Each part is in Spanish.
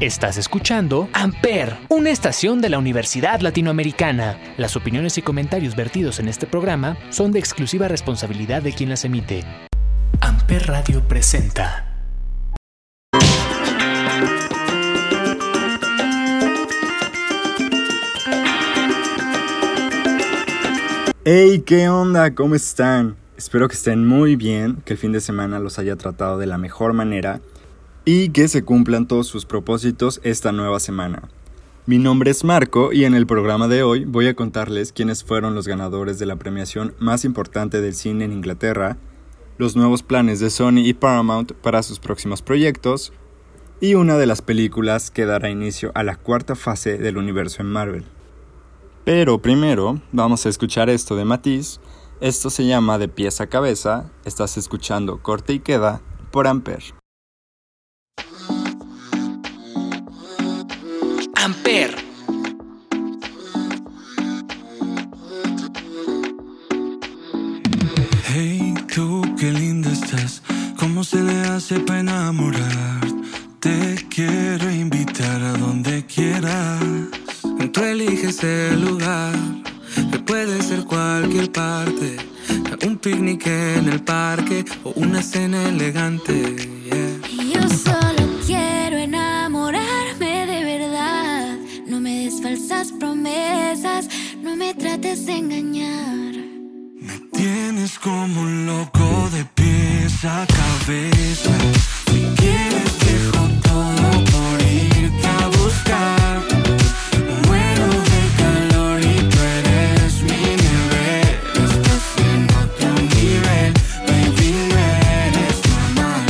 Estás escuchando Amper, una estación de la Universidad Latinoamericana. Las opiniones y comentarios vertidos en este programa son de exclusiva responsabilidad de quien las emite. Amper Radio presenta. Hey, ¿qué onda? ¿Cómo están? Espero que estén muy bien, que el fin de semana los haya tratado de la mejor manera y que se cumplan todos sus propósitos esta nueva semana. Mi nombre es Marco y en el programa de hoy voy a contarles quiénes fueron los ganadores de la premiación más importante del cine en Inglaterra, los nuevos planes de Sony y Paramount para sus próximos proyectos y una de las películas que dará inicio a la cuarta fase del universo en Marvel. Pero primero vamos a escuchar esto de Matiz esto se llama de pies a cabeza. Estás escuchando Corte y Queda por Amper. Se le hace para enamorar? Te quiero invitar a donde quieras. Tú eliges el lugar que puede ser cualquier parte. Un picnic en el parque o una cena elegante. Yo solo quiero enamorarme de verdad. No me des falsas promesas, no me trates de engañar. Me tienes como un loco de pies mi quede dejo todo por irte a buscar. Muero de calor y tú eres mi nevado. Estás en otro nivel, baby, no eres normal.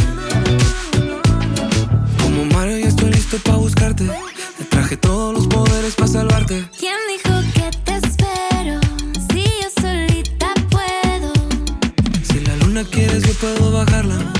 Como Mario ya estoy listo pa buscarte. Te traje todos los poderes pa salvarte. ¿Quién dijo que te espero? Si yo solita puedo. Si la luna quieres yo puedo bajarla.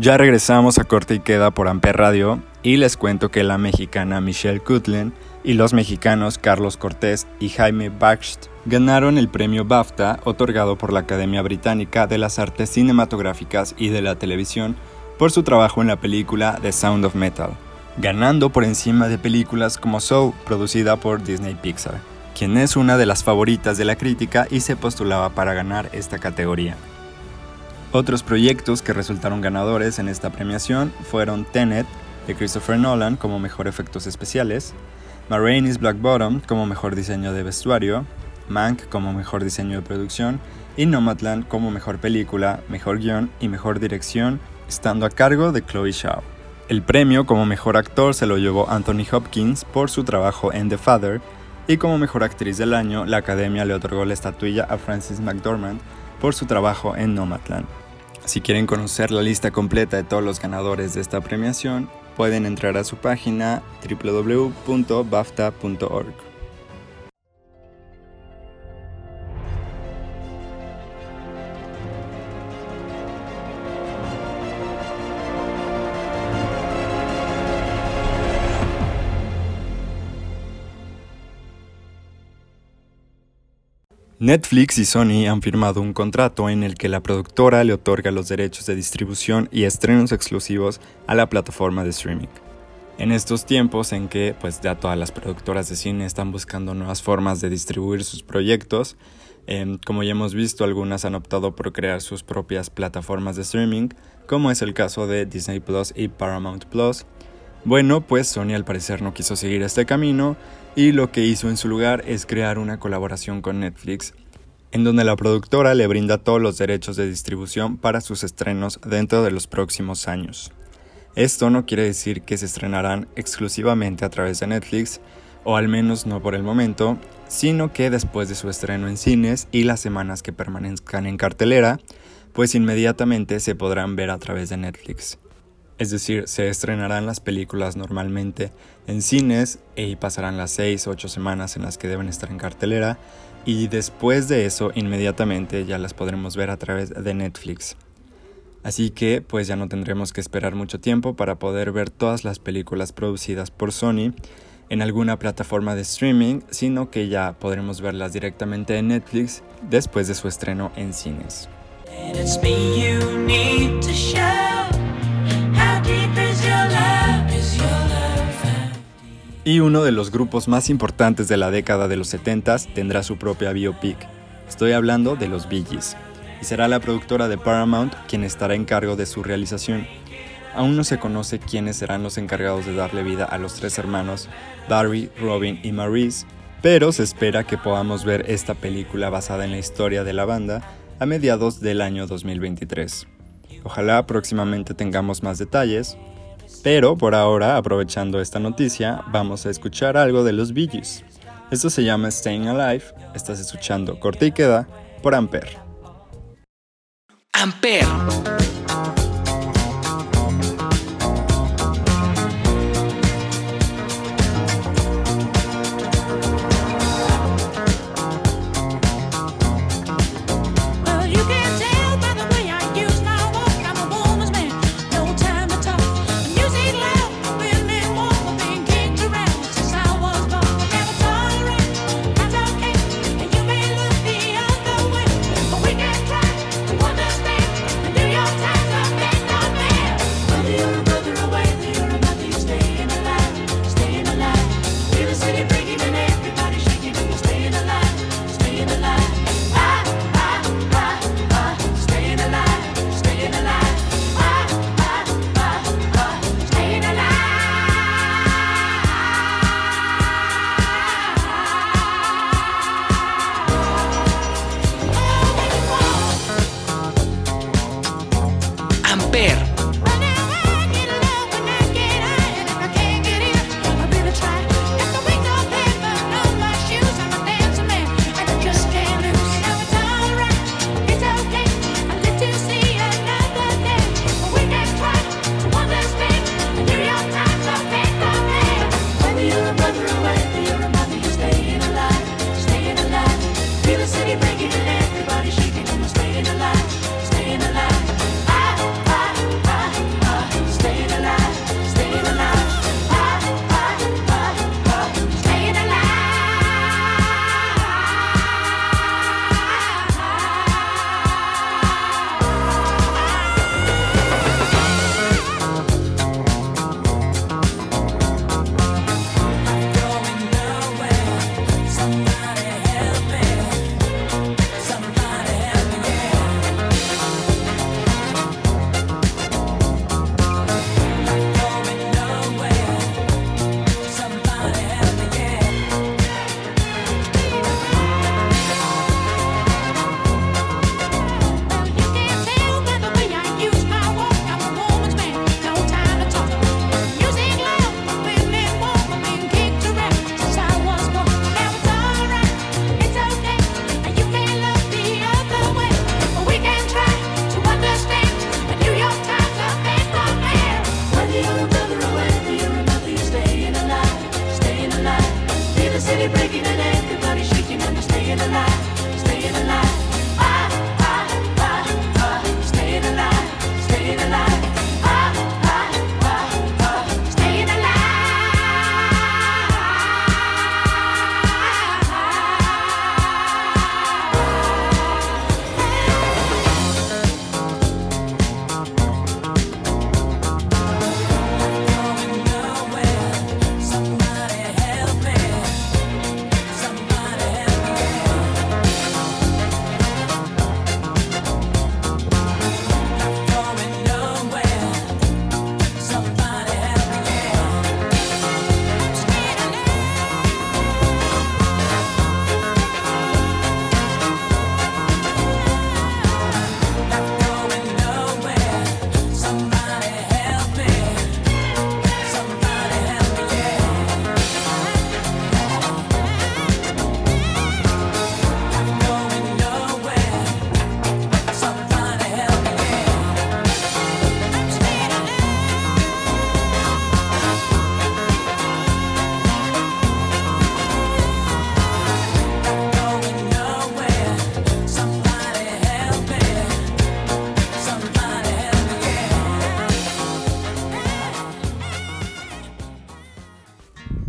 Ya regresamos a corte y queda por Amper Radio y les cuento que la mexicana Michelle Kutlen y los mexicanos Carlos Cortés y Jaime Baxt ganaron el premio BAFTA otorgado por la Academia Británica de las Artes Cinematográficas y de la Televisión por su trabajo en la película The Sound of Metal, ganando por encima de películas como Soul, producida por Disney Pixar, quien es una de las favoritas de la crítica y se postulaba para ganar esta categoría. Otros proyectos que resultaron ganadores en esta premiación fueron Tenet, de Christopher Nolan como mejor efectos especiales, Ma Black Bottom como mejor diseño de vestuario, Mank como mejor diseño de producción y Nomadland como mejor película, mejor guion y mejor dirección, estando a cargo de Chloe Shaw. El premio como mejor actor se lo llevó Anthony Hopkins por su trabajo en The Father y como mejor actriz del año la academia le otorgó la estatuilla a Frances McDormand por su trabajo en Nomadland. Si quieren conocer la lista completa de todos los ganadores de esta premiación, pueden entrar a su página www.bafta.org. Netflix y Sony han firmado un contrato en el que la productora le otorga los derechos de distribución y estrenos exclusivos a la plataforma de streaming. En estos tiempos en que pues ya todas las productoras de cine están buscando nuevas formas de distribuir sus proyectos, em, como ya hemos visto algunas han optado por crear sus propias plataformas de streaming, como es el caso de Disney Plus y Paramount Plus. Bueno, pues Sony al parecer no quiso seguir este camino y lo que hizo en su lugar es crear una colaboración con Netflix, en donde la productora le brinda todos los derechos de distribución para sus estrenos dentro de los próximos años. Esto no quiere decir que se estrenarán exclusivamente a través de Netflix, o al menos no por el momento, sino que después de su estreno en cines y las semanas que permanezcan en cartelera, pues inmediatamente se podrán ver a través de Netflix. Es decir, se estrenarán las películas normalmente en cines y pasarán las 6 o 8 semanas en las que deben estar en cartelera y después de eso inmediatamente ya las podremos ver a través de Netflix. Así que pues ya no tendremos que esperar mucho tiempo para poder ver todas las películas producidas por Sony en alguna plataforma de streaming, sino que ya podremos verlas directamente en Netflix después de su estreno en cines. Y uno de los grupos más importantes de la década de los 70 tendrá su propia biopic. Estoy hablando de los Bee Gees. Y será la productora de Paramount quien estará en cargo de su realización. Aún no se conoce quiénes serán los encargados de darle vida a los tres hermanos, Barry, Robin y Maurice, pero se espera que podamos ver esta película basada en la historia de la banda a mediados del año 2023. Ojalá próximamente tengamos más detalles, pero por ahora, aprovechando esta noticia, vamos a escuchar algo de los Bee Esto se llama Staying Alive, estás escuchando Corte y Queda por Ampere. Ampere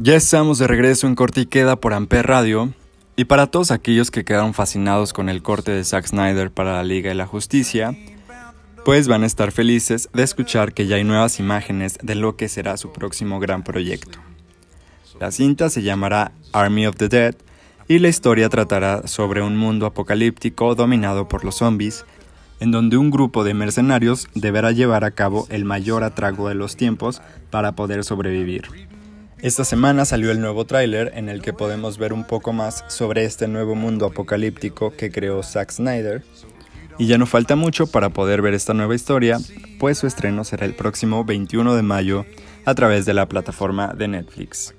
Ya estamos de regreso en Corte y Queda por Amper Radio. Y para todos aquellos que quedaron fascinados con el corte de Zack Snyder para la Liga de la Justicia, pues van a estar felices de escuchar que ya hay nuevas imágenes de lo que será su próximo gran proyecto. La cinta se llamará Army of the Dead y la historia tratará sobre un mundo apocalíptico dominado por los zombies, en donde un grupo de mercenarios deberá llevar a cabo el mayor atrago de los tiempos para poder sobrevivir. Esta semana salió el nuevo tráiler en el que podemos ver un poco más sobre este nuevo mundo apocalíptico que creó Zack Snyder. Y ya no falta mucho para poder ver esta nueva historia, pues su estreno será el próximo 21 de mayo a través de la plataforma de Netflix.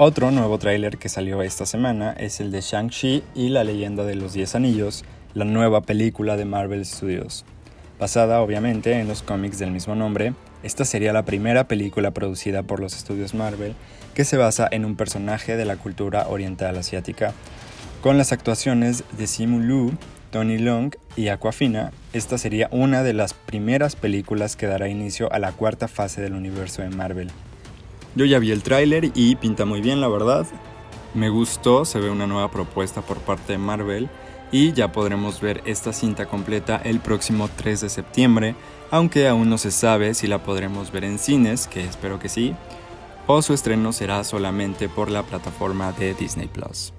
Otro nuevo tráiler que salió esta semana es el de Shang-Chi y la leyenda de los Diez Anillos, la nueva película de Marvel Studios. Basada obviamente en los cómics del mismo nombre, esta sería la primera película producida por los estudios Marvel que se basa en un personaje de la cultura oriental asiática. Con las actuaciones de Simu Liu, Tony Long y Aquafina, esta sería una de las primeras películas que dará inicio a la cuarta fase del universo de Marvel. Yo ya vi el tráiler y pinta muy bien, la verdad. Me gustó, se ve una nueva propuesta por parte de Marvel y ya podremos ver esta cinta completa el próximo 3 de septiembre, aunque aún no se sabe si la podremos ver en cines, que espero que sí, o su estreno será solamente por la plataforma de Disney Plus.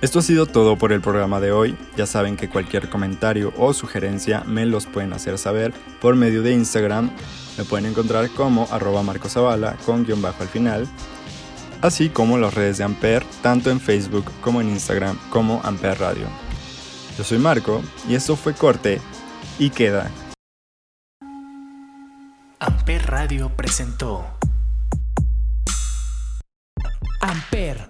Esto ha sido todo por el programa de hoy. Ya saben que cualquier comentario o sugerencia me los pueden hacer saber por medio de Instagram. Me pueden encontrar como arroba marcosavala con guion bajo al final. Así como las redes de Amper, tanto en Facebook como en Instagram como Amper Radio. Yo soy Marco y esto fue Corte y queda. Amper Radio presentó Amper